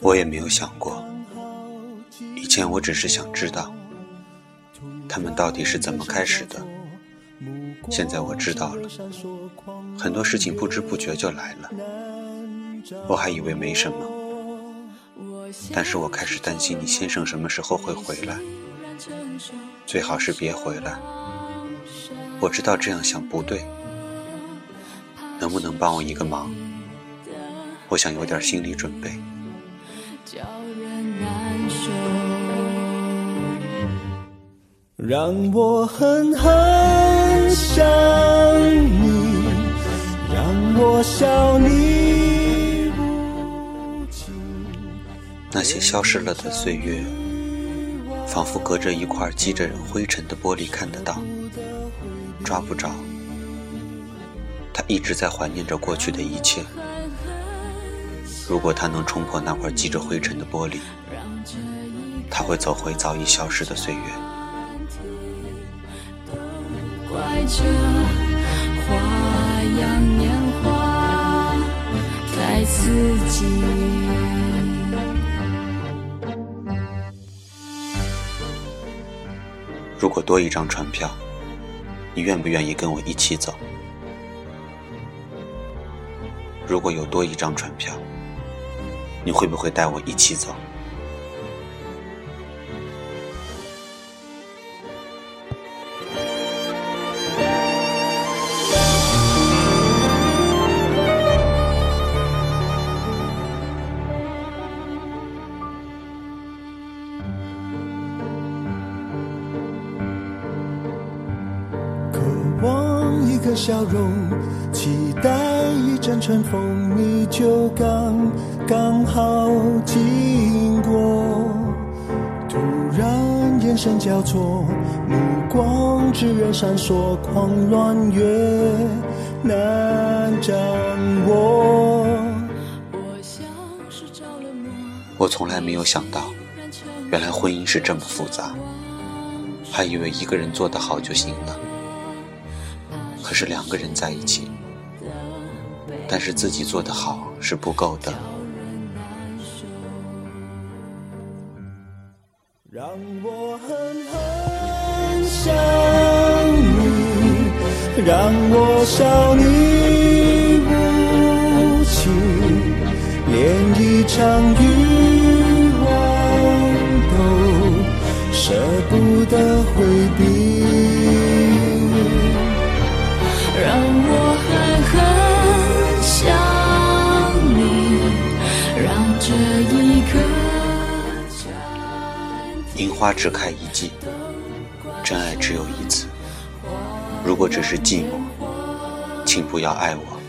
我也没有想过，以前我只是想知道，他们到底是怎么开始的。现在我知道了，很多事情不知不觉就来了。我还以为没什么，但是我开始担心你先生什么时候会回来，最好是别回来。我知道这样想不对，能不能帮我一个忙？我想有点心理准备。让我狠狠想你，让我笑你无情。那些消失了的岁月，仿佛隔着一块积着灰尘的玻璃看得到，抓不着。他一直在怀念着过去的一切。如果他能冲破那块积着灰尘的玻璃，他会走回早已消失的岁月。着花样年华在四季。如果多一张船票，你愿不愿意跟我一起走？如果有多一张船票，你会不会带我一起走？个笑容，期待阵春风，你就刚刚好经过。突然眼神交错，目光炙热闪烁，狂乱越难掌握。我从来没有想到，原来婚姻是这么复杂，还以为一个人做得好就行了。可是两个人在一起，但是自己做的好是不够的。让我狠狠想你，让我笑你无情，连一场欲望都舍不得回樱花只开一季，真爱只有一次。如果只是寂寞，请不要爱我。